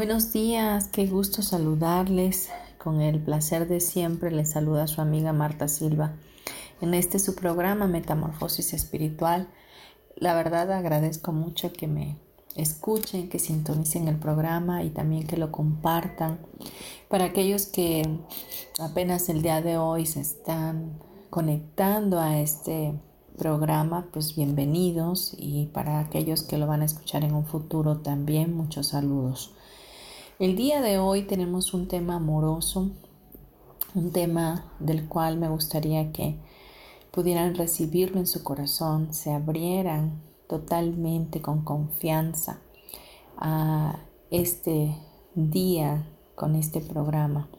Buenos días, qué gusto saludarles. Con el placer de siempre les saluda su amiga Marta Silva. En este su programa Metamorfosis Espiritual. La verdad agradezco mucho que me escuchen, que sintonicen el programa y también que lo compartan. Para aquellos que apenas el día de hoy se están conectando a este programa, pues bienvenidos y para aquellos que lo van a escuchar en un futuro también muchos saludos. El día de hoy tenemos un tema amoroso, un tema del cual me gustaría que pudieran recibirlo en su corazón, se abrieran totalmente con confianza a este día con este programa.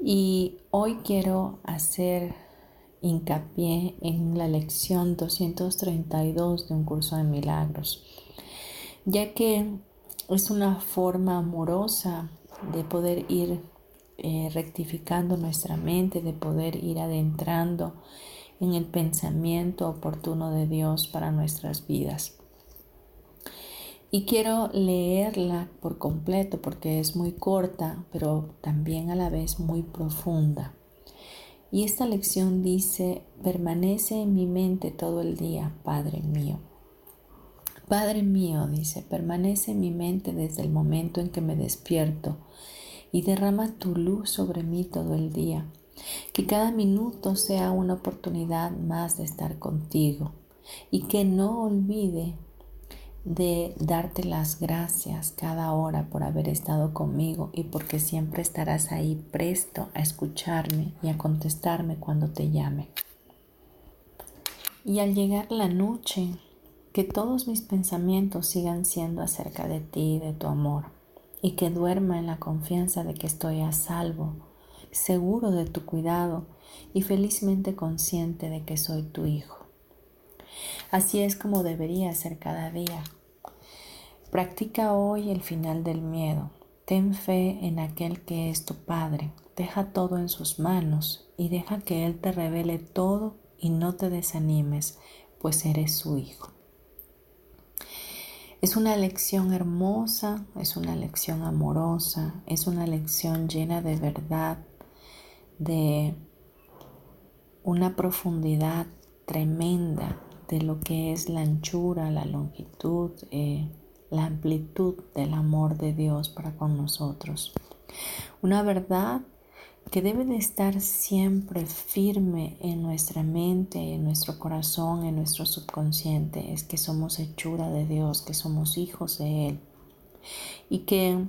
Y hoy quiero hacer hincapié en la lección 232 de un curso de milagros, ya que es una forma amorosa de poder ir eh, rectificando nuestra mente, de poder ir adentrando en el pensamiento oportuno de Dios para nuestras vidas. Y quiero leerla por completo porque es muy corta, pero también a la vez muy profunda. Y esta lección dice, permanece en mi mente todo el día, Padre mío. Padre mío, dice, permanece en mi mente desde el momento en que me despierto y derrama tu luz sobre mí todo el día. Que cada minuto sea una oportunidad más de estar contigo y que no olvide de darte las gracias cada hora por haber estado conmigo y porque siempre estarás ahí presto a escucharme y a contestarme cuando te llame. Y al llegar la noche, que todos mis pensamientos sigan siendo acerca de ti y de tu amor, y que duerma en la confianza de que estoy a salvo, seguro de tu cuidado y felizmente consciente de que soy tu hijo. Así es como debería ser cada día. Practica hoy el final del miedo. Ten fe en aquel que es tu Padre. Deja todo en sus manos y deja que Él te revele todo y no te desanimes, pues eres su hijo. Es una lección hermosa, es una lección amorosa, es una lección llena de verdad, de una profundidad tremenda de lo que es la anchura, la longitud, eh, la amplitud del amor de Dios para con nosotros. Una verdad que debe de estar siempre firme en nuestra mente, en nuestro corazón, en nuestro subconsciente, es que somos hechura de Dios, que somos hijos de Él. Y que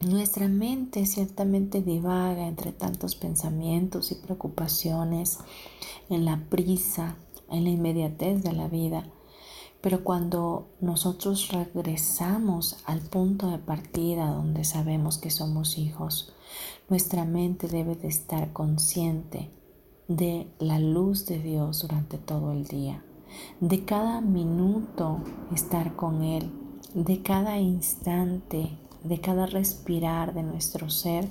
nuestra mente ciertamente divaga entre tantos pensamientos y preocupaciones, en la prisa, en la inmediatez de la vida. Pero cuando nosotros regresamos al punto de partida donde sabemos que somos hijos, nuestra mente debe de estar consciente de la luz de Dios durante todo el día, de cada minuto estar con Él, de cada instante, de cada respirar de nuestro ser,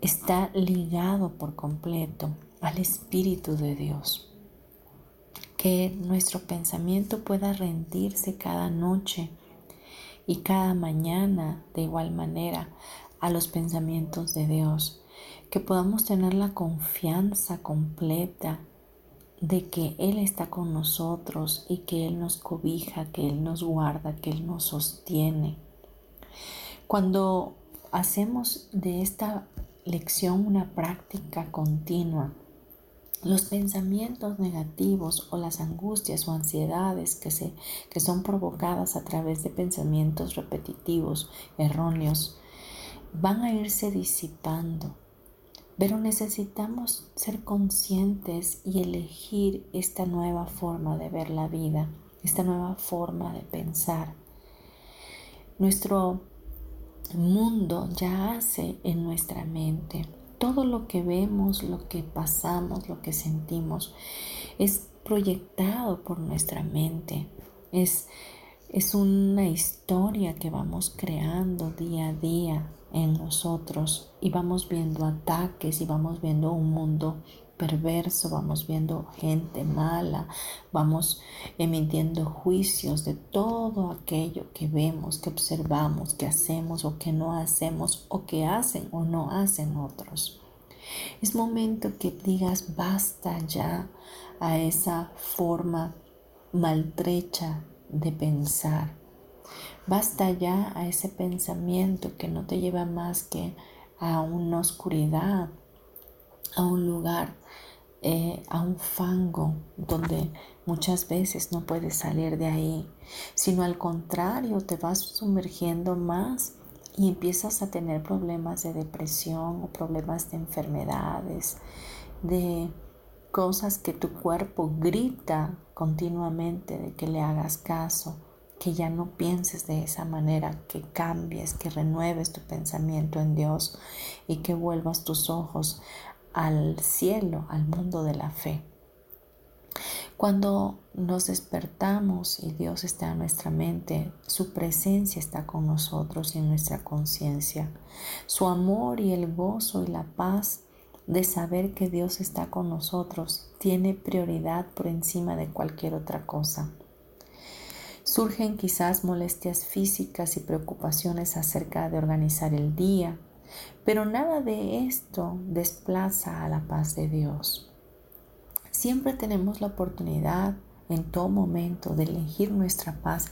está ligado por completo al Espíritu de Dios. Que nuestro pensamiento pueda rendirse cada noche y cada mañana de igual manera a los pensamientos de Dios, que podamos tener la confianza completa de que Él está con nosotros y que Él nos cobija, que Él nos guarda, que Él nos sostiene. Cuando hacemos de esta lección una práctica continua, los pensamientos negativos o las angustias o ansiedades que, se, que son provocadas a través de pensamientos repetitivos, erróneos, van a irse disipando. Pero necesitamos ser conscientes y elegir esta nueva forma de ver la vida, esta nueva forma de pensar. Nuestro mundo ya hace en nuestra mente todo lo que vemos, lo que pasamos, lo que sentimos, es proyectado por nuestra mente. Es, es una historia que vamos creando día a día en nosotros y vamos viendo ataques y vamos viendo un mundo perverso, vamos viendo gente mala, vamos emitiendo juicios de todo aquello que vemos, que observamos, que hacemos o que no hacemos o que hacen o no hacen otros. Es momento que digas basta ya a esa forma maltrecha de pensar. Basta ya a ese pensamiento que no te lleva más que a una oscuridad, a un lugar, eh, a un fango donde muchas veces no puedes salir de ahí, sino al contrario, te vas sumergiendo más y empiezas a tener problemas de depresión o problemas de enfermedades, de cosas que tu cuerpo grita continuamente de que le hagas caso, que ya no pienses de esa manera, que cambies, que renueves tu pensamiento en Dios y que vuelvas tus ojos al cielo, al mundo de la fe. Cuando nos despertamos y Dios está en nuestra mente, su presencia está con nosotros y en nuestra conciencia. Su amor y el gozo y la paz de saber que Dios está con nosotros tiene prioridad por encima de cualquier otra cosa. Surgen quizás molestias físicas y preocupaciones acerca de organizar el día, pero nada de esto desplaza a la paz de Dios. Siempre tenemos la oportunidad en todo momento de elegir nuestra paz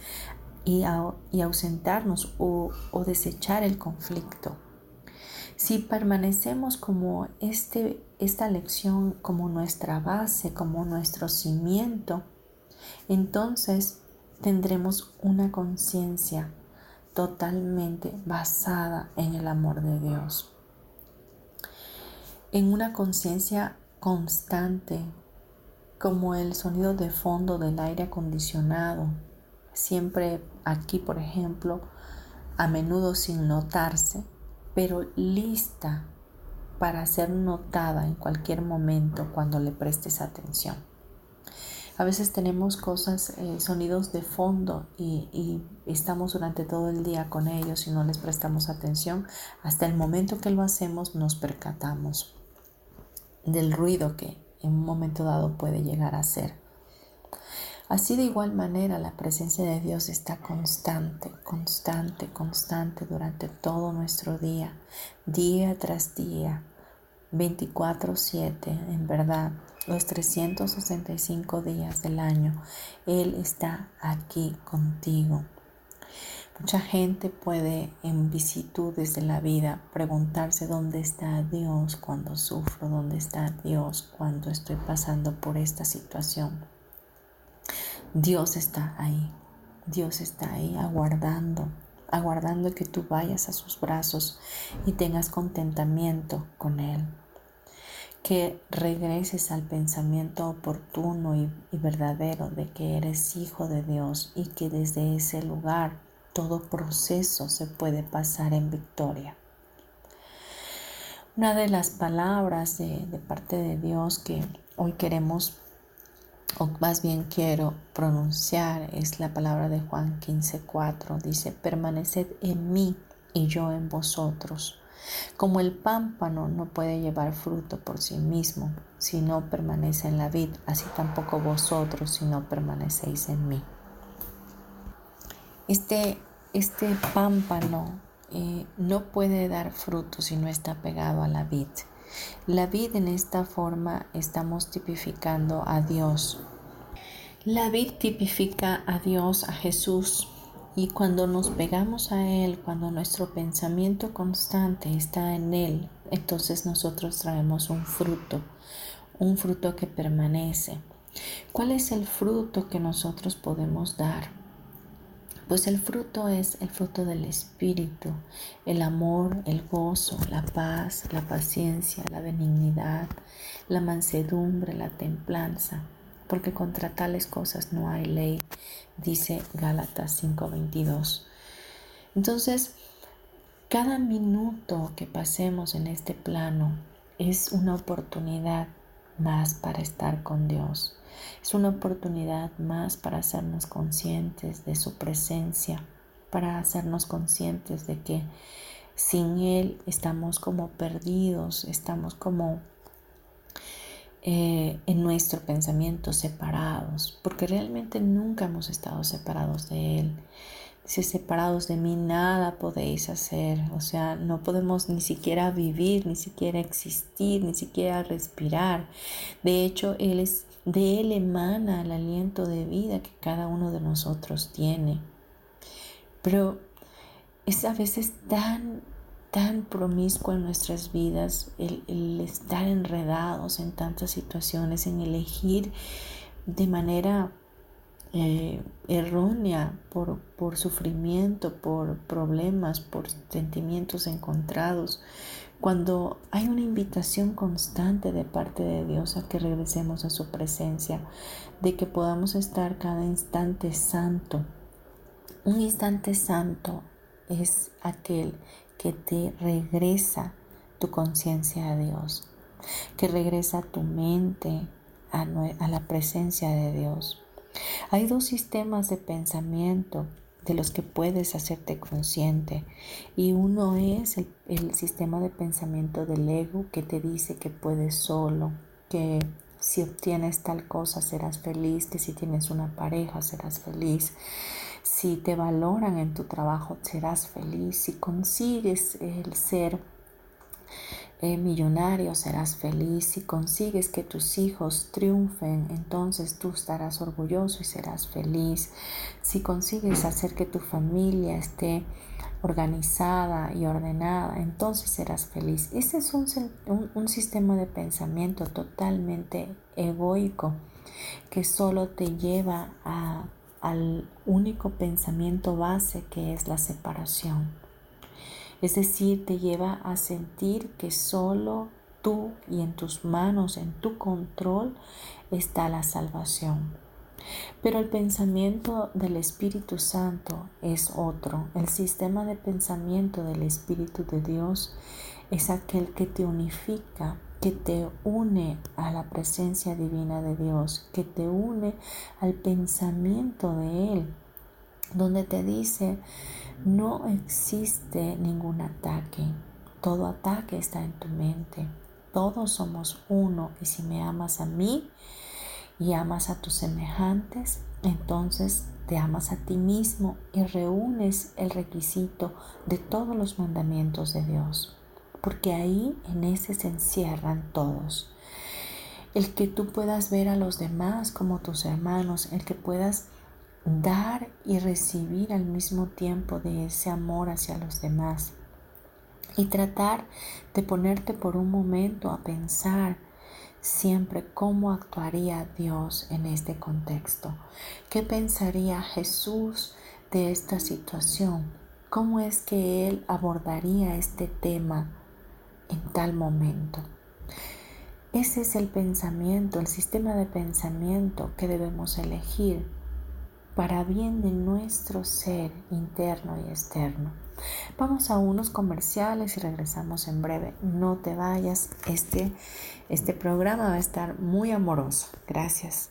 y, ausentarnos o, o desechar el conflicto. Si permanecemos como este, esta lección como nuestra base, como nuestro cimiento, entonces tendremos una conciencia totalmente basada en el amor de Dios. En una conciencia constante, como el sonido de fondo del aire acondicionado, siempre aquí, por ejemplo, a menudo sin notarse, pero lista para ser notada en cualquier momento cuando le prestes atención. A veces tenemos cosas, eh, sonidos de fondo y, estamos durante todo el día con ellos y no les prestamos atención. Hasta el momento que lo hacemos nos percatamos del ruido que en un momento dado puede llegar a ser. Así de igual manera la presencia de Dios está constante, constante, constante durante todo nuestro día, día tras día, 24/7, en verdad los 365 días del año. Él está aquí contigo. Mucha gente puede en vicitudes de la vida preguntarse dónde está Dios cuando sufro, dónde está Dios cuando estoy pasando por esta situación. Dios está ahí, Dios está ahí aguardando, aguardando que tú vayas a sus brazos y tengas contentamiento con Él que regreses al pensamiento oportuno y, verdadero de que eres hijo de Dios y que desde ese lugar todo proceso se puede pasar en victoria. Una de las palabras de, de parte de Dios que hoy queremos, o más bien quiero pronunciar, es la palabra de Juan 15:4. Dice, permaneced en mí y yo en vosotros como el pámpano no puede llevar fruto por sí mismo si no permanece en la vid, así tampoco vosotros si no permanecéis en mí. Este, este pámpano eh, no puede dar fruto si no está pegado a la vid. La vid en esta forma estamos tipificando a Dios. La vid tipifica a Dios, a Jesús, Y cuando nos pegamos a Él, cuando nuestro pensamiento constante está en Él, entonces nosotros traemos un fruto, un fruto que permanece. ¿Cuál es el fruto que nosotros podemos dar? Pues el fruto es el fruto del Espíritu, el amor, el gozo, la paz, la paciencia, la benignidad, la mansedumbre, la templanza porque contra tales cosas no hay ley, dice Gálatas 5:22. Entonces, cada minuto que pasemos en este plano es una oportunidad más para estar con Dios. Es una oportunidad más para hacernos conscientes de su presencia, para hacernos conscientes de que sin Él estamos como perdidos, estamos como eh, en nuestro pensamiento separados, porque realmente nunca hemos estado separados de Él. Si separados de mí nada podéis hacer, o sea, no podemos ni siquiera vivir, ni siquiera existir, ni siquiera respirar. De hecho, Él es, de Él emana el aliento de vida que cada uno de nosotros tiene. Pero es a veces tan tan promiscuo en nuestras vidas, el, estar enredados en tantas situaciones, en elegir de manera eh, errónea por, por sufrimiento, por problemas, por sentimientos encontrados, cuando hay una invitación constante de parte de Dios a que regresemos a su presencia, de que podamos estar cada instante santo. Un instante santo es aquel que te regresa tu conciencia a Dios, que regresa tu mente a, la presencia de Dios. Hay dos sistemas de pensamiento de los que puedes hacerte consciente. Y uno es el, el, sistema de pensamiento del ego que te dice que puedes solo, que si obtienes tal cosa serás feliz, que si tienes una pareja serás feliz, si te valoran en tu trabajo, serás feliz. Si consigues el ser eh, millonario, serás feliz. Si consigues que tus hijos triunfen, entonces tú estarás orgulloso y serás feliz. Si consigues hacer que tu familia esté organizada y ordenada, entonces serás feliz. Ese es un, un sistema de pensamiento totalmente egoico que solo te lleva a al único pensamiento base que es la separación. Es decir, te lleva a sentir que solo tú y en tus manos, en tu control, está la salvación. Pero el pensamiento del Espíritu Santo es otro. El sistema de pensamiento del Espíritu de Dios es aquel que te unifica que te une a la presencia divina de Dios, que te une al pensamiento de Él, donde te dice, no existe ningún ataque, todo ataque está en tu mente, todos somos uno y si me amas a mí y amas a tus semejantes, entonces te amas a ti mismo y reúnes el requisito de todos los mandamientos de Dios porque ahí en ese se encierran todos. El que tú puedas ver a los demás como tus hermanos, el que puedas dar y recibir al mismo tiempo de ese amor hacia los demás. Y tratar de ponerte por un momento a pensar siempre cómo actuaría Dios en este contexto. ¿Qué pensaría Jesús de esta situación? ¿Cómo es que Él abordaría este tema en tal momento. Ese es el pensamiento, el sistema de pensamiento que debemos elegir para bien de nuestro ser interno y externo. Vamos a unos comerciales y regresamos en breve. No te vayas, este, este programa va a estar muy amoroso. Gracias.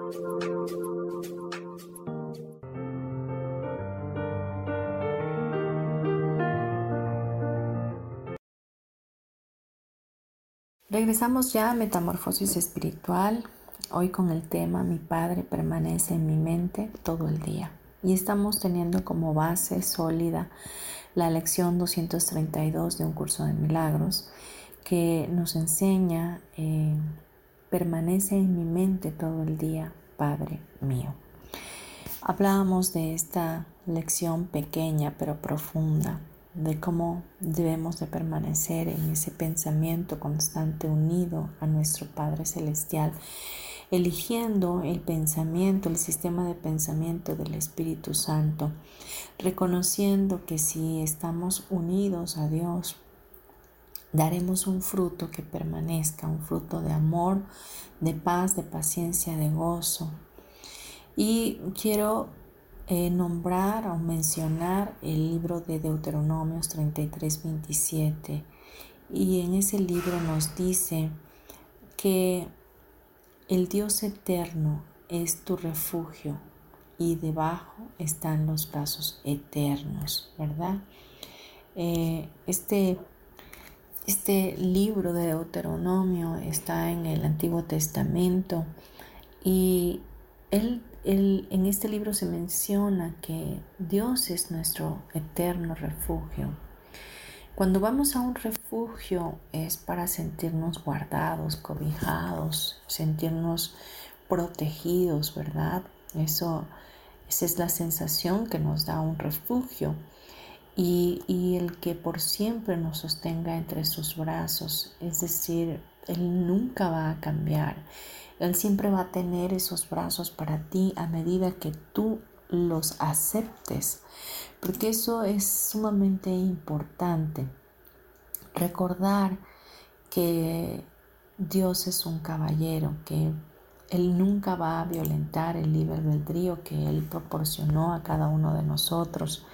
Regresamos ya a Metamorfosis Espiritual, hoy con el tema Mi Padre permanece en mi mente todo el día. Y estamos teniendo como base sólida la lección 232 de un curso de milagros que nos enseña, eh, permanece en mi mente todo el día, Padre mío. Hablábamos de esta lección pequeña pero profunda de cómo debemos de permanecer en ese pensamiento constante unido a nuestro Padre Celestial, eligiendo el pensamiento, el sistema de pensamiento del Espíritu Santo, reconociendo que si estamos unidos a Dios, daremos un fruto que permanezca, un fruto de amor, de paz, de paciencia, de gozo. Y quiero eh, nombrar o mencionar el libro de Deuteronomios 33, 27. Y en ese libro nos dice que el Dios eterno es tu refugio y debajo están los brazos eternos, ¿verdad? Eh, este, este libro de Deuteronomio está en el Antiguo Testamento y él en este libro se menciona que Dios es nuestro eterno refugio. Cuando vamos a un refugio es para sentirnos guardados, cobijados, sentirnos protegidos, ¿verdad? Eso, esa es la sensación que nos da un refugio. Y, el que por siempre nos sostenga entre sus brazos, es decir, Él nunca va a cambiar. Él siempre va a tener esos brazos para ti a medida que tú los aceptes, porque eso es sumamente importante. Recordar que Dios es un caballero, que Él nunca va a violentar el libre albedrío que Él proporcionó a cada uno de nosotros.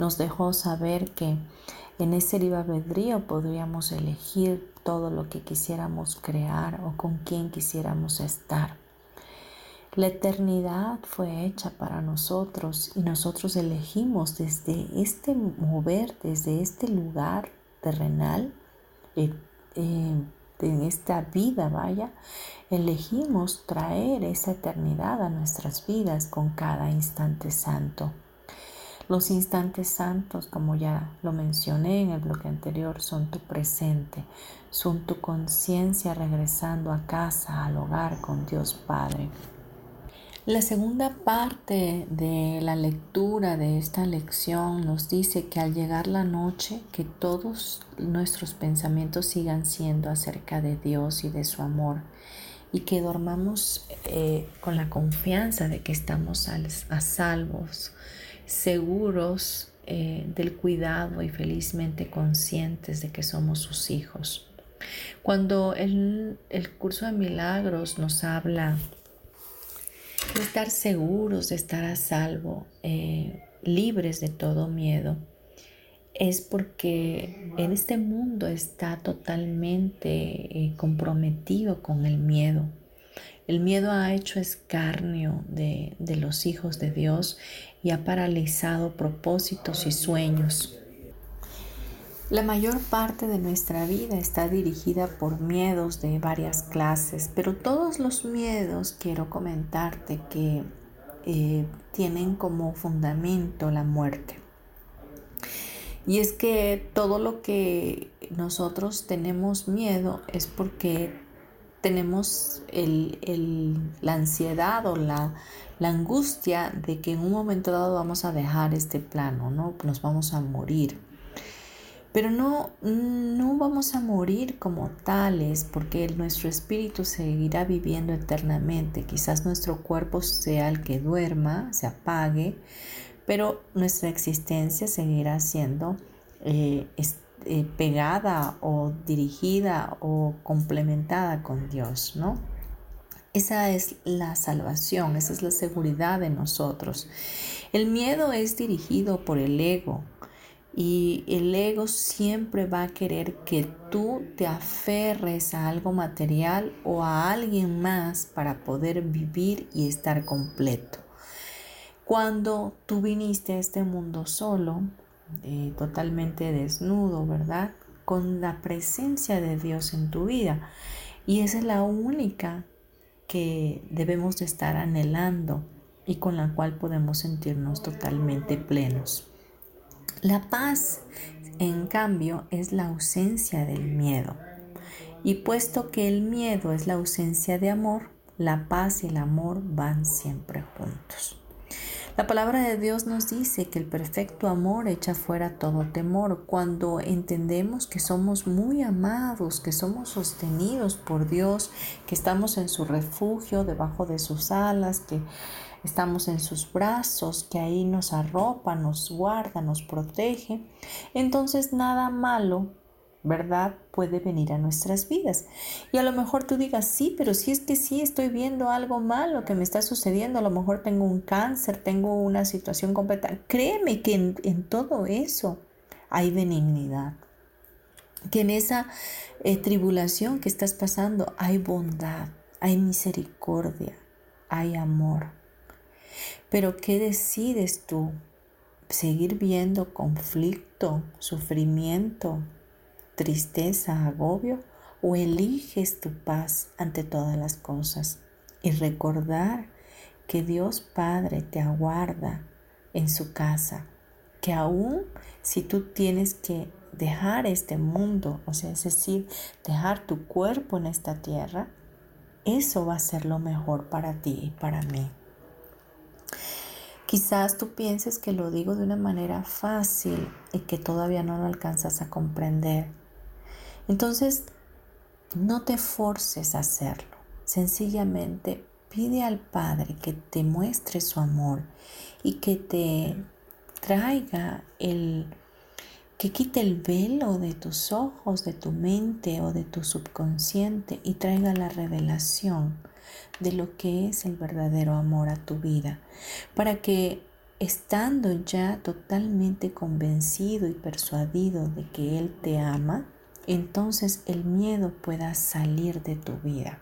Nos dejó saber que en ese libre podríamos elegir todo lo que quisiéramos crear o con quien quisiéramos estar. La eternidad fue hecha para nosotros y nosotros elegimos desde este mover, desde este lugar terrenal, eh, eh, en esta vida, vaya, elegimos traer esa eternidad a nuestras vidas con cada instante santo. Los instantes santos, como ya lo mencioné en el bloque anterior, son tu presente, son tu conciencia regresando a casa, al hogar con Dios Padre. La segunda parte de la lectura de esta lección nos dice que al llegar la noche, que todos nuestros pensamientos sigan siendo acerca de Dios y de su amor y que dormamos eh, con la confianza de que estamos a salvos seguros eh, del cuidado y felizmente conscientes de que somos sus hijos. Cuando el, curso de milagros nos habla de estar seguros, de estar a salvo, eh, libres de todo miedo, es porque en este mundo está totalmente eh, comprometido con el miedo. El miedo ha hecho escarnio de, los hijos de Dios y ha paralizado propósitos y sueños. La mayor parte de nuestra vida está dirigida por miedos de varias clases, pero todos los miedos quiero comentarte que eh, tienen como fundamento la muerte. Y es que todo lo que nosotros tenemos miedo es porque tenemos la ansiedad o la, la, angustia de que en un momento dado vamos a dejar este plano, ¿no? Nos vamos a morir. Pero no, no vamos a morir como tales porque nuestro espíritu seguirá viviendo eternamente. Quizás nuestro cuerpo sea el que duerma, se apague, pero nuestra existencia seguirá siendo eh, eh, pegada o dirigida o complementada con Dios, ¿no? Esa es la salvación, esa es la seguridad de nosotros. El miedo es dirigido por el ego y el ego siempre va a querer que tú te aferres a algo material o a alguien más para poder vivir y estar completo. Cuando tú viniste a este mundo solo, eh, totalmente desnudo, ¿verdad? Con la presencia de Dios en tu vida. Y esa es la única que debemos de estar anhelando y con la cual podemos sentirnos totalmente plenos. La paz, en cambio, es la ausencia del miedo. Y puesto que el miedo es la ausencia de amor, la paz y el amor van siempre juntos. La palabra de Dios nos dice que el perfecto amor echa fuera todo temor cuando entendemos que somos muy amados, que somos sostenidos por Dios, que estamos en su refugio, debajo de sus alas, que estamos en sus brazos, que ahí nos arropa, nos guarda, nos protege. Entonces nada malo ¿verdad? Puede venir a nuestras vidas. Y a lo mejor tú digas, sí, pero si es que sí estoy viendo algo malo que me está sucediendo, a lo mejor tengo un cáncer, tengo una situación completa. Créeme que en, todo eso hay benignidad. Que en esa eh, tribulación que estás pasando hay bondad, hay misericordia, hay amor. Pero ¿qué decides tú? ¿Seguir viendo conflicto, sufrimiento, tristeza, agobio, o eliges tu paz ante todas las cosas y recordar que Dios Padre te aguarda en su casa, que aún si tú tienes que dejar este mundo, o sea, es decir, dejar tu cuerpo en esta tierra, eso va a ser lo mejor para ti y para mí. Quizás tú pienses que lo digo de una manera fácil y que todavía no lo alcanzas a comprender. Entonces, no te forces a hacerlo. Sencillamente pide al Padre que te muestre su amor y que te traiga el que quite el velo de tus ojos, de tu mente o de tu subconsciente y traiga la revelación de lo que es el verdadero amor a tu vida, para que estando ya totalmente convencido y persuadido de que Él te ama, entonces el miedo pueda salir de tu vida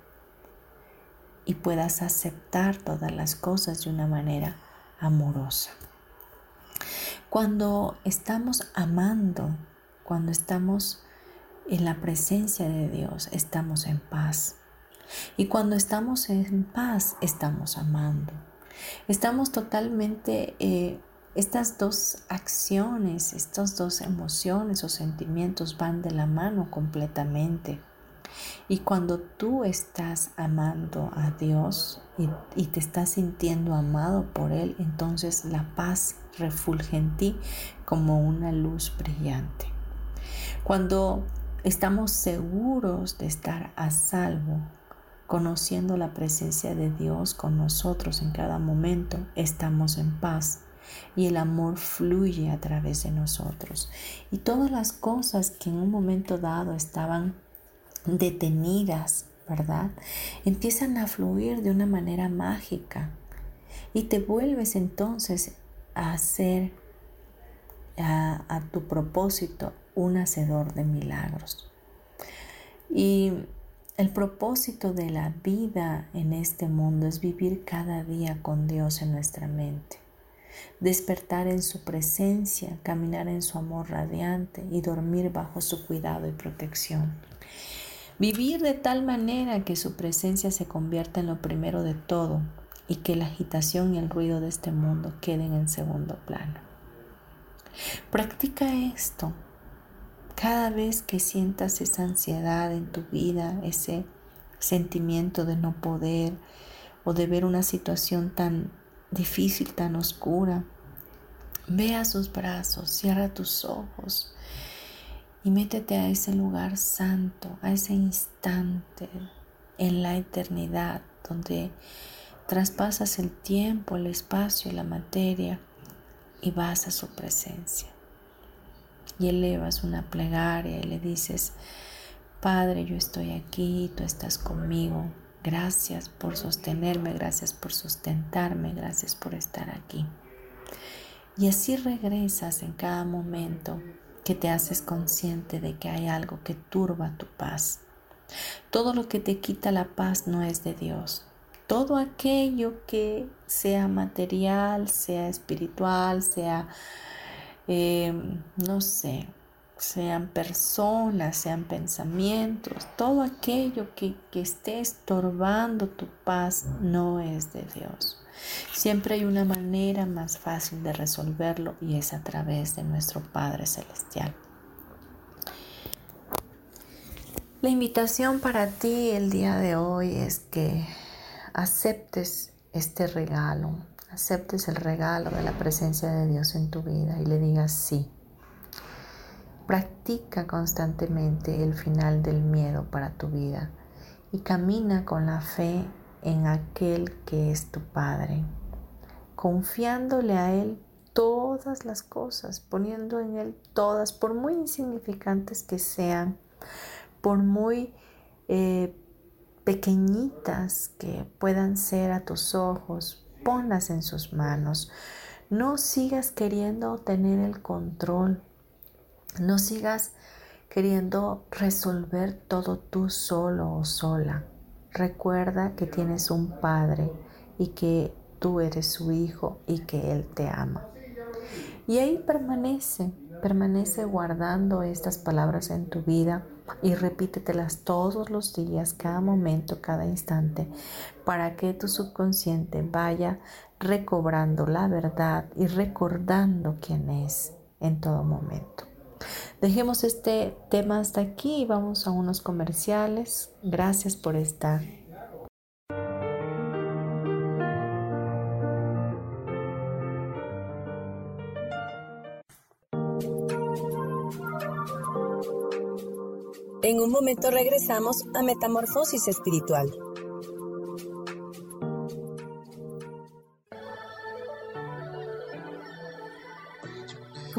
y puedas aceptar todas las cosas de una manera amorosa. Cuando estamos amando, cuando estamos en la presencia de Dios, estamos en paz. Y cuando estamos en paz, estamos amando. Estamos totalmente eh, estas dos acciones, estas dos emociones o sentimientos van de la mano completamente. Y cuando tú estás amando a Dios y, te estás sintiendo amado por Él, entonces la paz refulge en ti como una luz brillante. Cuando estamos seguros de estar a salvo, conociendo la presencia de Dios con nosotros en cada momento, estamos en paz y el amor fluye a través de nosotros. Y todas las cosas que en un momento dado estaban detenidas, ¿verdad? Empiezan a fluir de una manera mágica y te vuelves entonces a hacer a, a tu propósito un hacedor de milagros. Y el propósito de la vida en este mundo es vivir cada día con Dios en nuestra mente despertar en su presencia, caminar en su amor radiante y dormir bajo su cuidado y protección. Vivir de tal manera que su presencia se convierta en lo primero de todo, y que la agitación y el ruido de este mundo queden en segundo plano. Practica esto cada vez que sientas esa ansiedad en tu vida, ese sentimiento de no poder o de ver una situación tan difícil, tan oscura. Ve a sus brazos, cierra tus ojos y métete a ese lugar santo, a ese instante en la eternidad donde traspasas el tiempo, el espacio, la materia y vas a su presencia. Y elevas una plegaria y le dices, Padre, yo estoy aquí, tú estás conmigo. Gracias por sostenerme, gracias por sustentarme, gracias por estar aquí. Y así regresas en cada momento que te haces consciente de que hay algo que turba tu paz. Todo lo que te quita la paz no es de Dios. Todo aquello que sea material, sea espiritual, sea, eh, no sé, sean personas, sean pensamientos, todo aquello que, que esté estorbando tu paz no es de Dios. Siempre hay una manera más fácil de resolverlo y es a través de nuestro Padre Celestial. La invitación para ti el día de hoy es que aceptes este regalo, aceptes el regalo de la presencia de Dios en tu vida y le digas sí. Practica constantemente el final del miedo para tu vida y camina con la fe en aquel que es tu Padre, confiándole a Él todas las cosas, poniendo en Él todas, por muy insignificantes que sean, por muy eh, pequeñitas que puedan ser a tus ojos, ponlas en sus manos. No sigas queriendo tener el control no sigas queriendo resolver todo tú solo o sola. Recuerda que tienes un padre y que tú eres su hijo y que Él te ama. Y ahí permanece, permanece guardando estas palabras en tu vida y repítetelas todos los días, cada momento, cada instante, para que tu subconsciente vaya recobrando la verdad y recordando quién es en todo momento. Dejemos este tema hasta aquí y vamos a unos comerciales. Gracias por estar. En un momento regresamos a Metamorfosis Espiritual.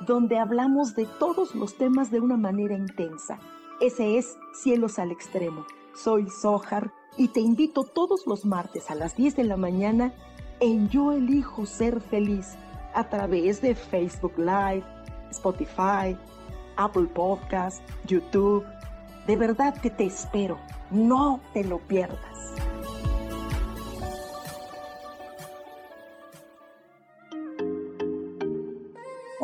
donde hablamos de todos los temas de una manera intensa. Ese es Cielos al Extremo. Soy Sohar y te invito todos los martes a las 10 de la mañana en Yo Elijo Ser Feliz a través de Facebook Live, Spotify, Apple Podcast, YouTube. De verdad que te espero. No te lo pierdas.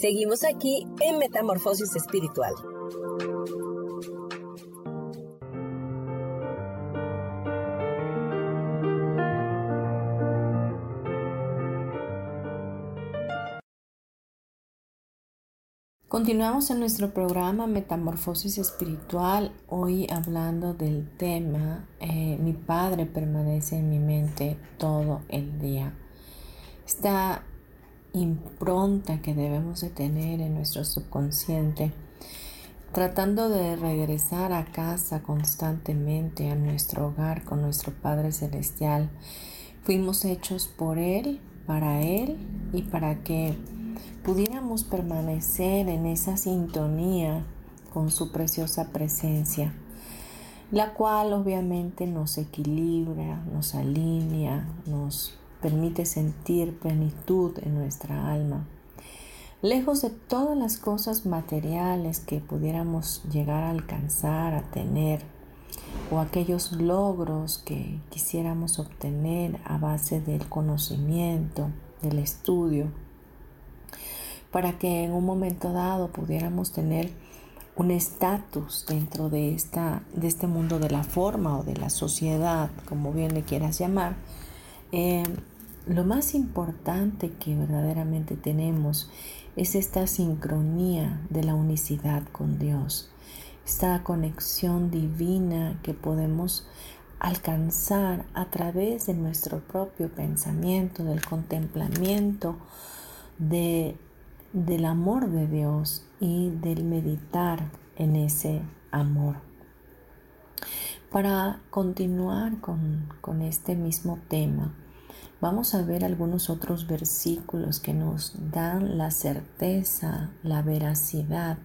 Seguimos aquí en Metamorfosis Espiritual. Continuamos en nuestro programa Metamorfosis Espiritual, hoy hablando del tema eh, Mi Padre permanece en mi mente todo el día. Esta impronta que debemos de tener en nuestro subconsciente, tratando de regresar a casa constantemente, a nuestro hogar con nuestro Padre Celestial. Fuimos hechos por Él, para Él y para que pudiéramos permanecer en esa sintonía con su preciosa presencia, la cual obviamente nos equilibra, nos alinea, nos permite sentir plenitud en nuestra alma. Lejos de todas las cosas materiales que pudiéramos llegar a alcanzar, a tener, o aquellos logros que quisiéramos obtener a base del conocimiento, del estudio, para que en un momento dado pudiéramos tener un estatus dentro de, esta, de este mundo de la forma o de la sociedad, como bien le quieras llamar, eh, lo más importante que verdaderamente tenemos es esta sincronía de la unicidad con Dios, esta conexión divina que podemos alcanzar a través de nuestro propio pensamiento, del contemplamiento, de del amor de Dios y del meditar en ese amor. Para continuar con, con, este mismo tema, vamos a ver algunos otros versículos que nos dan la certeza, la veracidad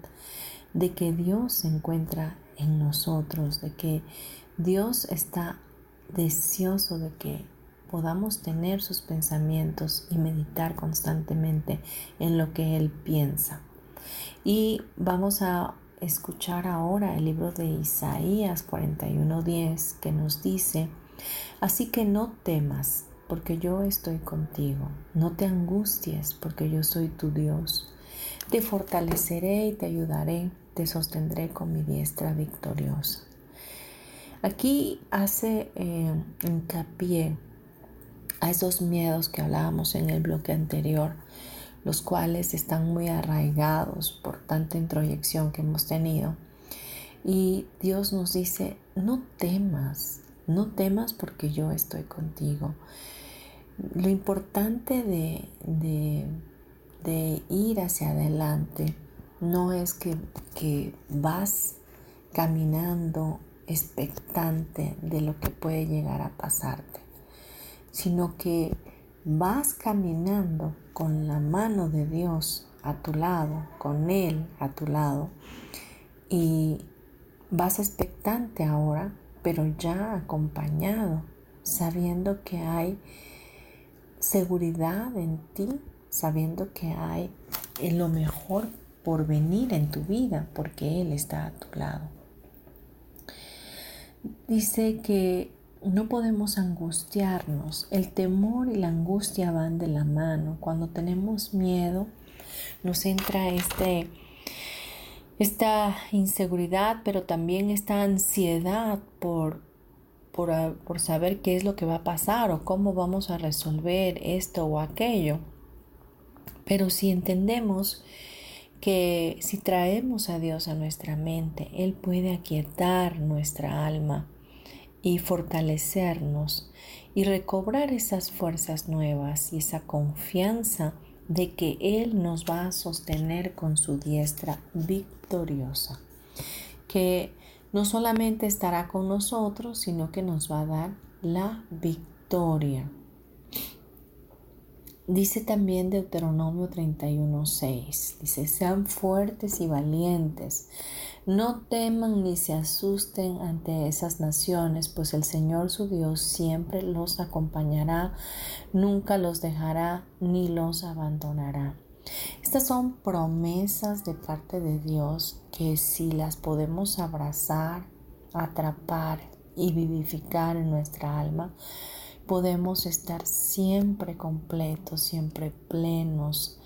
de que Dios se encuentra en nosotros, de que Dios está deseoso de que podamos tener sus pensamientos y meditar constantemente en lo que Él piensa. Y vamos a escuchar ahora el libro de Isaías 41:10 que nos dice, así que no temas, porque yo estoy contigo, no te angusties, porque yo soy tu Dios. Te fortaleceré y te ayudaré, te sostendré con mi diestra victoriosa. Aquí hace eh, hincapié a esos miedos que hablábamos en el bloque anterior, los cuales están muy arraigados por tanta introyección que hemos tenido. Y Dios nos dice, no temas, no temas porque yo estoy contigo. Lo importante de, de, ir hacia adelante no es que, que vas caminando expectante de lo que puede llegar a pasarte sino que vas caminando con la mano de Dios a tu lado, con Él a tu lado, y vas expectante ahora, pero ya acompañado, sabiendo que hay seguridad en ti, sabiendo que hay lo mejor por venir en tu vida, porque Él está a tu lado. Dice que no podemos angustiarnos. El temor y la angustia van de la mano. Cuando tenemos miedo, nos entra este, esta inseguridad, pero también esta ansiedad por, por, por saber qué es lo que va a pasar o cómo vamos a resolver esto o aquello. Pero si entendemos que si traemos a Dios a nuestra mente, Él puede aquietar nuestra alma y fortalecernos y recobrar esas fuerzas nuevas y esa confianza de que Él nos va a sostener con su diestra victoriosa, que no solamente estará con nosotros, sino que nos va a dar la victoria. Dice también Deuteronomio 31:6, dice, sean fuertes y valientes, no teman ni se asusten ante esas naciones, pues el Señor su Dios siempre los acompañará, nunca los dejará ni los abandonará. Estas son promesas de parte de Dios que si las podemos abrazar, atrapar y vivificar en nuestra alma, podemos estar siempre completos, siempre plenos,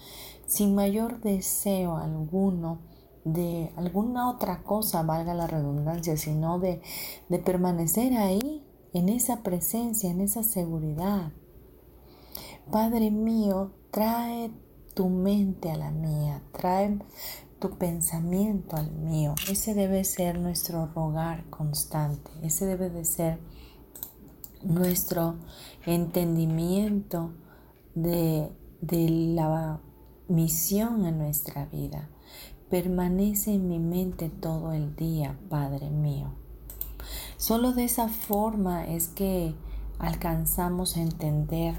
sin mayor deseo alguno de alguna otra cosa, valga la redundancia, sino de, de permanecer ahí, en esa presencia, en esa seguridad. Padre mío, trae tu mente a la mía, trae tu pensamiento al mío. Ese debe ser nuestro rogar constante. Ese debe de ser nuestro entendimiento de, de la misión en nuestra vida. Permanece en mi mente todo el día, Padre mío. Solo de esa forma es que alcanzamos a entender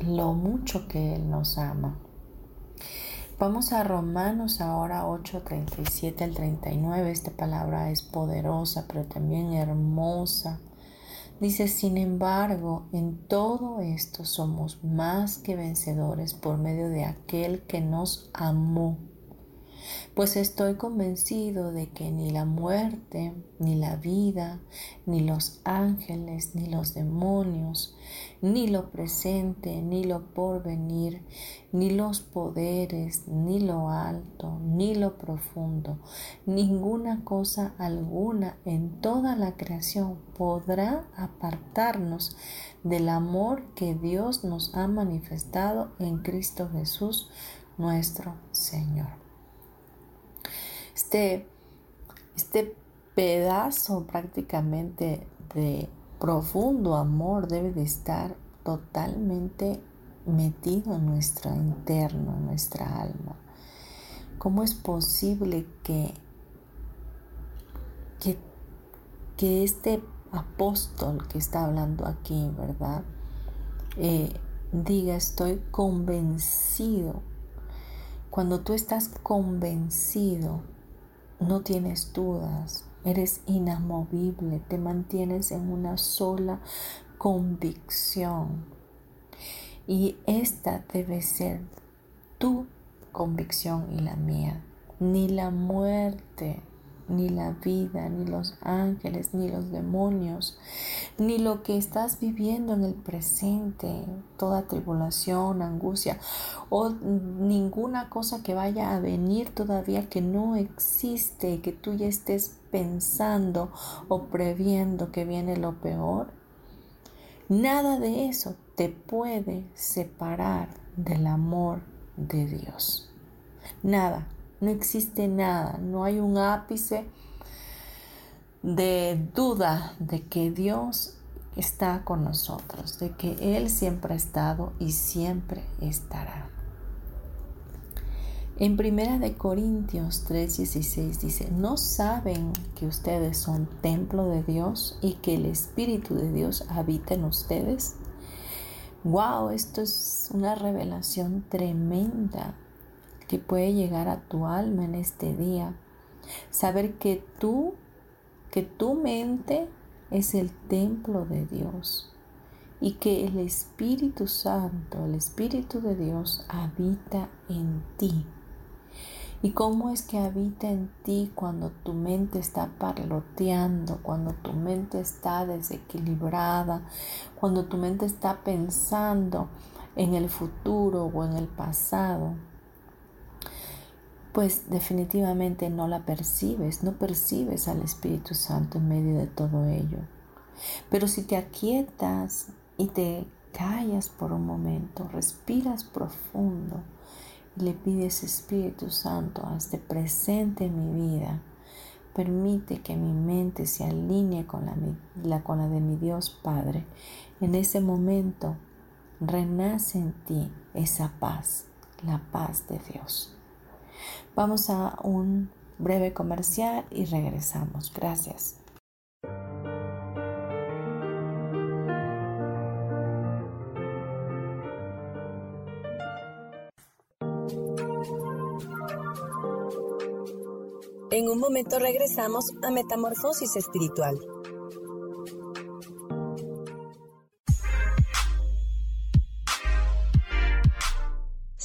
lo mucho que Él nos ama. Vamos a Romanos ahora 8, 37 al 39. Esta palabra es poderosa, pero también hermosa. Dice, sin embargo, en todo esto somos más que vencedores por medio de aquel que nos amó pues estoy convencido de que ni la muerte, ni la vida, ni los ángeles, ni los demonios, ni lo presente, ni lo porvenir, ni los poderes, ni lo alto, ni lo profundo, ninguna cosa alguna en toda la creación podrá apartarnos del amor que Dios nos ha manifestado en Cristo Jesús, nuestro Señor. Este, este pedazo prácticamente de profundo amor debe de estar totalmente metido en nuestro interno, en nuestra alma. ¿Cómo es posible que, que, este apóstol que está hablando aquí, ¿verdad? Eh, diga, estoy convencido. Cuando tú estás convencido, no tienes dudas, eres inamovible, te mantienes en una sola convicción. Y esta debe ser tu convicción y la mía. Ni la muerte, ni la vida, ni los ángeles, ni los demonios, ni lo que estás viviendo en el presente, toda tribulación, angustia o ninguna cosa que vaya a venir todavía que no existe, que tú ya estés pensando o previendo que viene lo peor. Nada de eso te puede separar del amor de Dios. Nada, no existe nada, no hay un ápice de duda de que Dios está con nosotros, de que Él siempre ha estado y siempre estará. En Primera de Corintios 3:16 dice, ¿no saben que ustedes son templo de Dios y que el Espíritu de Dios habita en ustedes? Wow, esto es una revelación tremenda que puede llegar a tu alma en este día. Saber que tú, que tu mente es el templo de Dios y que el Espíritu Santo, el Espíritu de Dios habita en ti. ¿Y cómo es que habita en ti cuando tu mente está parloteando, cuando tu mente está desequilibrada, cuando tu mente está pensando en el futuro o en el pasado? Pues definitivamente no la percibes, no percibes al Espíritu Santo en medio de todo ello. Pero si te aquietas y te callas por un momento, respiras profundo y le pides Espíritu Santo, hazte presente en mi vida, permite que mi mente se alinee con la, con la de mi Dios Padre, en ese momento renace en ti esa paz, la paz de Dios. Vamos a un breve comercial y regresamos. Gracias. En un momento regresamos a Metamorfosis Espiritual.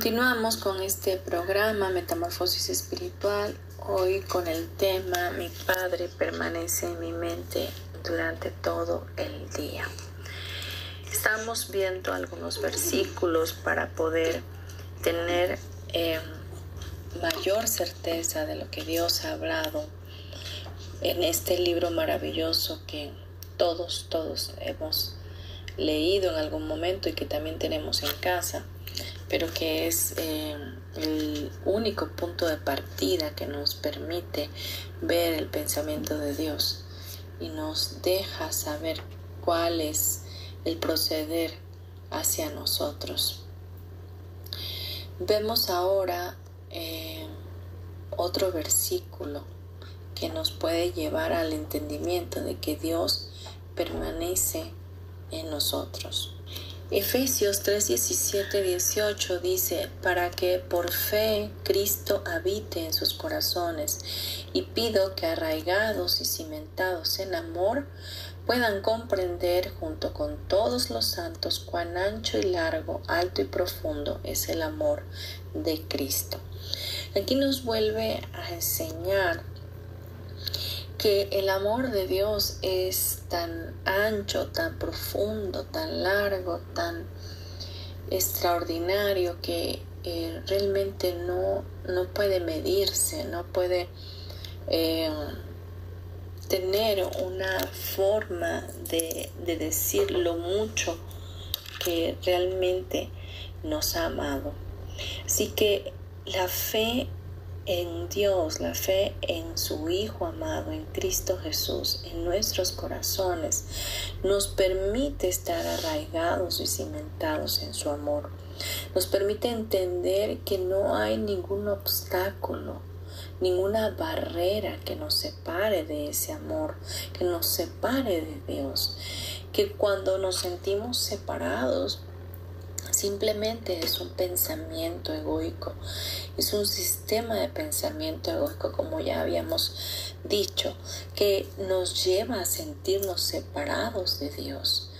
Continuamos con este programa Metamorfosis Espiritual, hoy con el tema Mi Padre permanece en mi mente durante todo el día. Estamos viendo algunos versículos para poder tener em, mayor certeza de lo que Dios ha hablado en este libro maravilloso que todos, todos hemos leído en algún momento y que también tenemos en casa, pero que es em, el único punto de partida que nos permite ver el pensamiento de Dios y nos deja saber cuál es el proceder hacia nosotros. Vemos ahora eh, otro versículo que nos puede llevar al entendimiento de que Dios permanece en nosotros. Efesios 3, 17, 18 dice, para que por fe Cristo habite en sus corazones, y pido que arraigados y cimentados en amor, puedan comprender junto con todos los santos cuán ancho y largo, alto y profundo es el amor de Cristo. Aquí nos vuelve a enseñar que el amor de Dios es tan ancho, tan profundo, tan largo, tan extraordinario que eh, realmente no, no, puede medirse, no puede eh, tener una forma de, de decir lo mucho que realmente nos ha amado. Así que la fe en Dios, la fe en su Hijo amado, en Cristo Jesús, en nuestros corazones, nos permite estar arraigados y cimentados en su amor. Nos permite entender que no hay ningún obstáculo ninguna barrera que nos separe de ese amor, que nos separe de Dios, que cuando nos sentimos separados, simplemente es un pensamiento egoico, es un sistema de pensamiento egoico, como ya habíamos dicho, que nos lleva a sentirnos separados de Dios,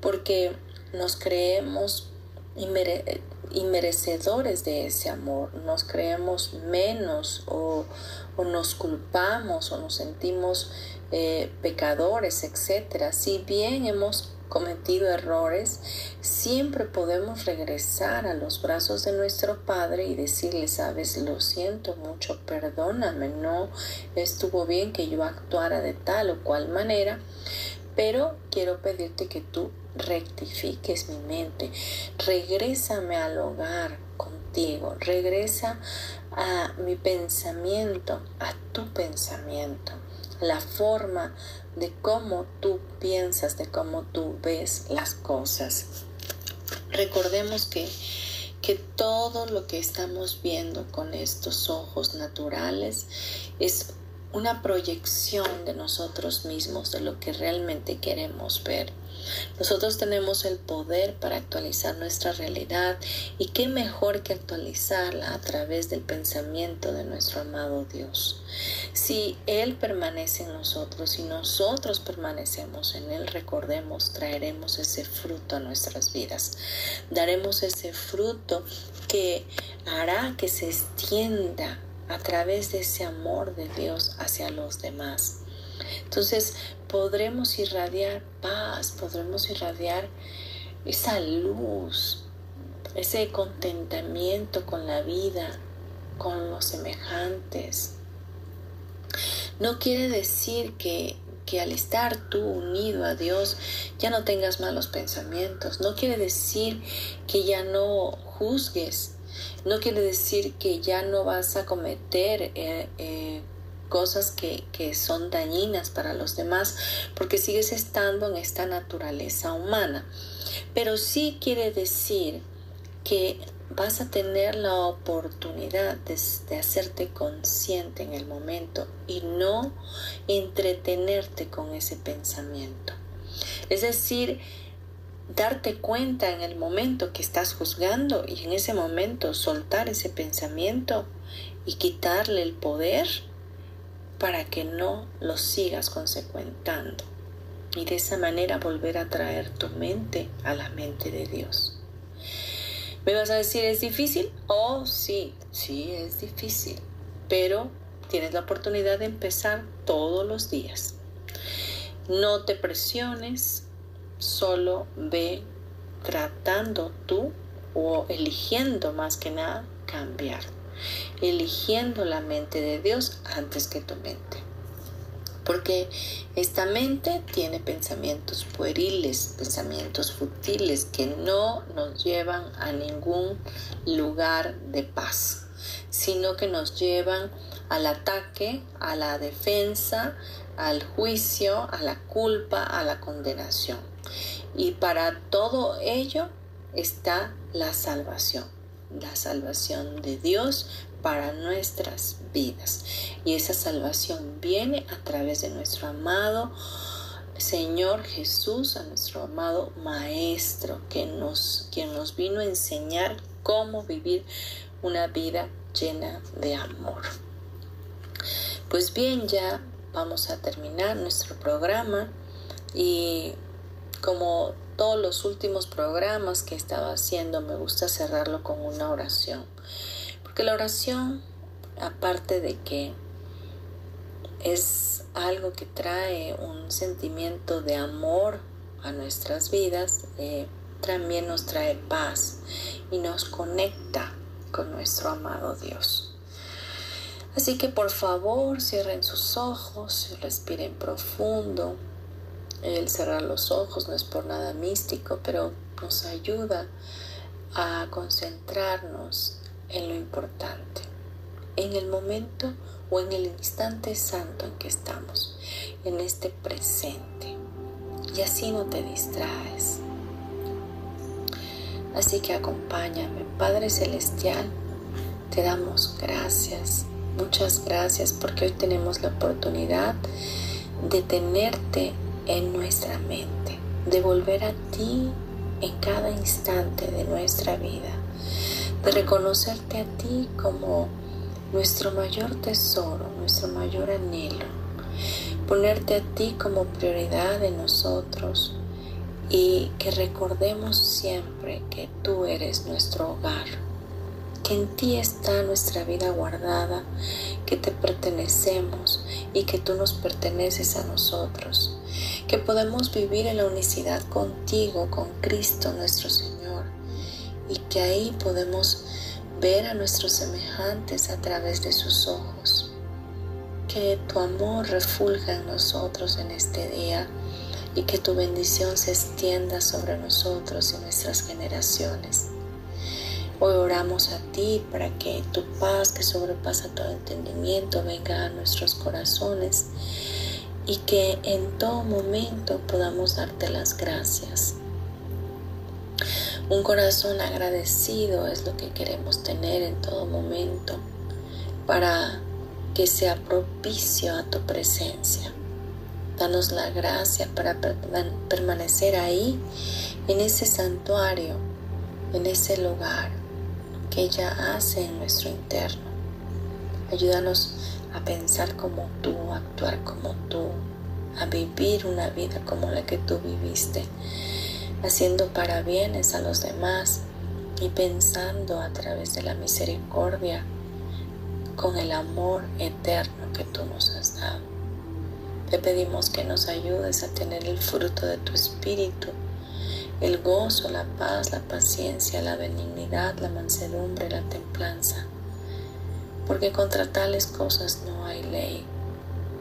porque nos creemos y merecedores de ese amor. Nos creemos menos o, nos culpamos o nos sentimos eh, pecadores, etc. Si bien hemos cometido errores, siempre podemos regresar a los brazos de nuestro Padre y decirle, sabes, lo siento mucho, perdóname, no estuvo bien que yo actuara de tal o cual manera, pero quiero pedirte que tú rectifiques mi mente, regrésame al hogar contigo, regresa a mi pensamiento, a tu pensamiento, la forma de cómo tú piensas, de cómo tú ves las cosas. Recordemos que, que todo lo que estamos viendo con estos ojos naturales es una proyección de nosotros mismos, de lo que realmente queremos ver. Nosotros tenemos el poder para actualizar nuestra realidad y qué mejor que actualizarla a través del pensamiento de nuestro amado Dios. Si Él permanece en nosotros y nosotros permanecemos en Él, recordemos, traeremos ese fruto a nuestras vidas. Daremos ese fruto que hará que se extienda a través de ese amor de Dios hacia los demás. Entonces podremos irradiar paz, podremos irradiar esa luz, ese contentamiento con la vida, con los semejantes. No quiere decir que, que al estar tú unido a Dios ya no tengas malos pensamientos. No quiere decir que ya no juzgues. No quiere decir que ya no vas a cometer eh, eh, cosas que, que, son dañinas para los demás porque sigues estando en esta naturaleza humana. Pero sí quiere decir que vas a tener la oportunidad de, hacerte consciente en el momento y no entretenerte con ese pensamiento. Es decir, darte cuenta en el momento que estás juzgando y en ese momento soltar ese pensamiento y quitarle el poder para que no lo sigas consecuentando y de esa manera volver a traer tu mente a la mente de Dios. ¿Me vas a decir es difícil? Oh, sí, sí, es difícil. Pero tienes la oportunidad de empezar todos los días. No te presiones, solo ve tratando tú o eligiendo más que nada cambiar. Eligiendo la mente de Dios antes que tu mente porque esta mente tiene pensamientos pueriles, pensamientos futiles que no nos llevan a ningún lugar de paz, sino que nos llevan al ataque, a la defensa, al juicio, a la culpa, a la condenación. Y para todo ello está la salvación, la salvación de Dios para nuestras vidas. Y esa salvación viene a través de nuestro amado Señor Jesús, a nuestro amado Maestro, que nos, quien nos vino a enseñar cómo vivir una vida llena de amor. Pues bien, ya vamos a terminar nuestro programa y como todos los últimos programas que estaba haciendo, me gusta cerrarlo con una oración la oración, aparte de que es algo que trae un sentimiento de amor a nuestras vidas, eh, también nos trae paz y nos conecta con nuestro amado Dios. Así que por favor cierren sus ojos, respiren profundo. El cerrar los ojos no es por nada místico, pero nos ayuda a concentrarnos en lo importante, en el momento o en el instante santo en que estamos, en este presente. Y así no te distraes. Así que acompáñame, Padre Celestial, te damos gracias, muchas gracias porque hoy tenemos la oportunidad de tenerte en nuestra mente, de volver a ti en cada instante de nuestra vida de reconocerte a ti como nuestro mayor tesoro, nuestro mayor anhelo, ponerte a ti como prioridad de nosotros y que recordemos siempre que tú eres nuestro hogar, que en ti está nuestra vida guardada, que te pertenecemos y que tú nos perteneces a nosotros, que podemos vivir en la unicidad contigo, con Cristo nuestro Señor y que ahí podemos ver a nuestros semejantes a través de sus ojos. Que tu amor refulga en nosotros en este día y que tu bendición se extienda sobre nosotros y nuestras generaciones. Hoy oramos a ti para que tu paz que sobrepasa todo entendimiento venga a nuestros corazones y que en todo momento podamos darte las gracias un corazón agradecido es lo que queremos tener en todo momento para que sea propicio a tu presencia. Danos la gracia para permanecer ahí, en ese santuario, en ese lugar que ella hace en nuestro interno. Ayúdanos a pensar como tú, a actuar como tú, a vivir una vida como la que tú viviste, haciendo para bienes a los demás y pensando a través de la misericordia con el amor eterno que tú nos has dado. Te pedimos que nos ayudes a tener el fruto de tu espíritu, el gozo, la paz, la paciencia, la benignidad, la mansedumbre, la templanza, porque contra tales cosas no hay ley,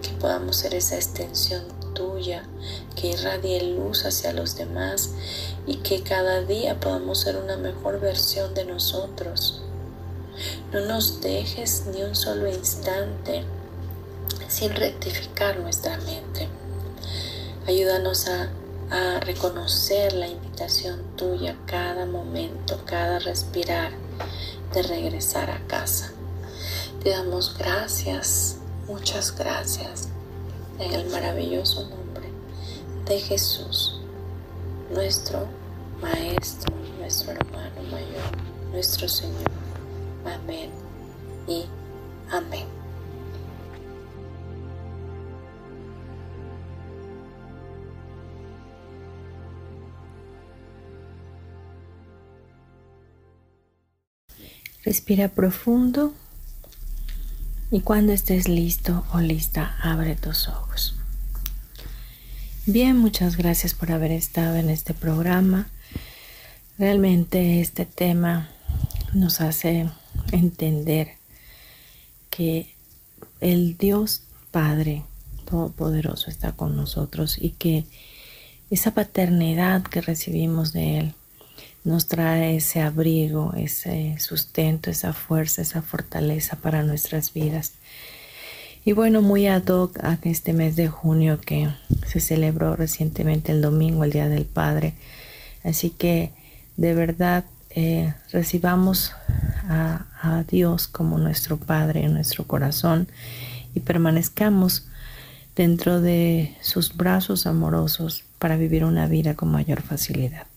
que podamos ser esa extensión tuya, que irradie luz hacia los demás y que cada día podamos ser una mejor versión de nosotros. No nos dejes ni un solo instante sin rectificar nuestra mente. Ayúdanos a, reconocer la invitación tuya cada momento, cada respirar de regresar a casa. Te damos gracias, muchas gracias, en el maravilloso nombre de Jesús, nuestro Maestro, nuestro hermano mayor, nuestro Señor. Amén y amén. Respira profundo y cuando estés listo o lista, abre tus ojos. Bien, muchas gracias por haber estado en este programa. Realmente este tema nos hace entender que el Dios Padre Todopoderoso está con nosotros y que esa paternidad que recibimos de Él nos trae ese abrigo, ese sustento, esa fuerza, esa fortaleza para nuestras vidas. Y bueno, muy ad hoc a este mes de junio que se celebró recientemente el domingo, el Día del Padre. Así que de verdad eh, recibamos a, a Dios como nuestro Padre en nuestro corazón y permanezcamos dentro de sus brazos amorosos para vivir una vida con mayor facilidad.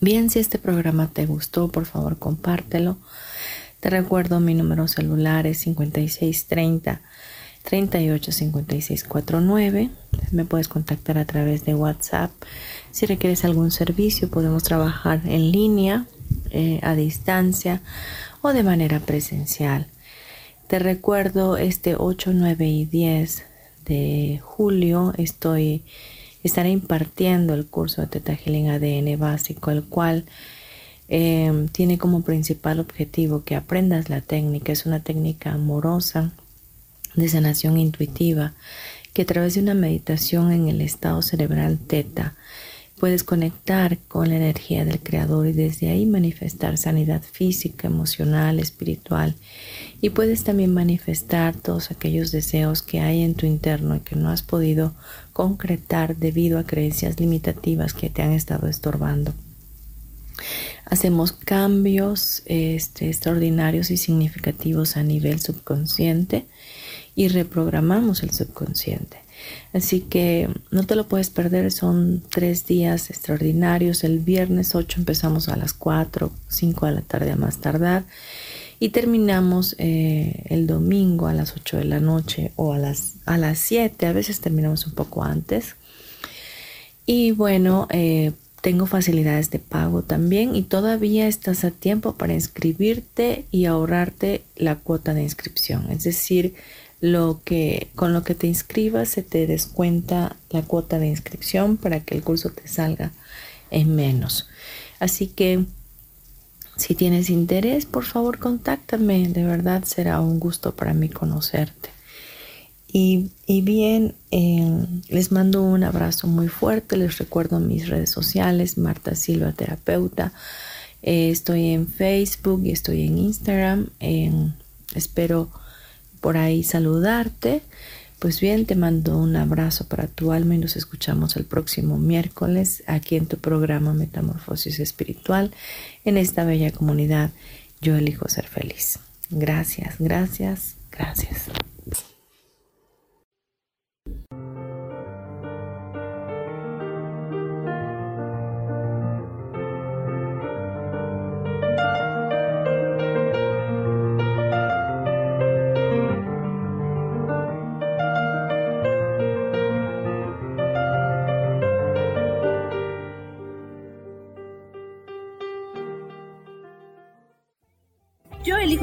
Bien, si este programa te gustó, por favor compártelo. Te recuerdo mi número celular es 5630 385649. Me puedes contactar a través de WhatsApp. Si requieres algún servicio, podemos trabajar en línea, eh, a distancia o de manera presencial. Te recuerdo este 8, 9 y 10 de julio estoy estaré impartiendo el curso de Teta Healing ADN básico, el cual em, tiene como principal objetivo que aprendas la técnica. Es una técnica amorosa de sanación intuitiva que a través de una meditación en el estado cerebral teta puedes conectar con la energía del creador y desde ahí manifestar sanidad física, emocional, espiritual y puedes también manifestar todos aquellos deseos que hay en tu interno y que no has podido concretar debido a creencias limitativas que te han estado estorbando. Hacemos cambios este, extraordinarios y significativos a nivel subconsciente y reprogramamos el subconsciente. Así que no te lo puedes perder, son tres días extraordinarios. El viernes 8 empezamos a las 4, 5 de la tarde a más tardar y terminamos eh, el domingo a las 8 de la noche o a las, a las 7, a veces terminamos un poco antes. Y bueno, eh, tengo facilidades de pago también y todavía estás a tiempo para inscribirte y ahorrarte la cuota de inscripción. Es decir, lo que con lo que te inscribas se te descuenta la cuota de inscripción para que el curso te salga en menos. Así que si tienes interés, por favor contáctame, de verdad será un gusto para mí conocerte. Y, bien, eh, les mando un abrazo muy fuerte, les recuerdo mis redes sociales, Marta Silva Terapeuta. Eh, estoy en Facebook y estoy en Instagram. espero por ahí saludarte. Pues bien, te mando un abrazo para tu alma y nos escuchamos el próximo miércoles aquí en tu programa Metamorfosis Espiritual, en esta bella comunidad. Yo elijo ser feliz. Gracias, gracias, gracias.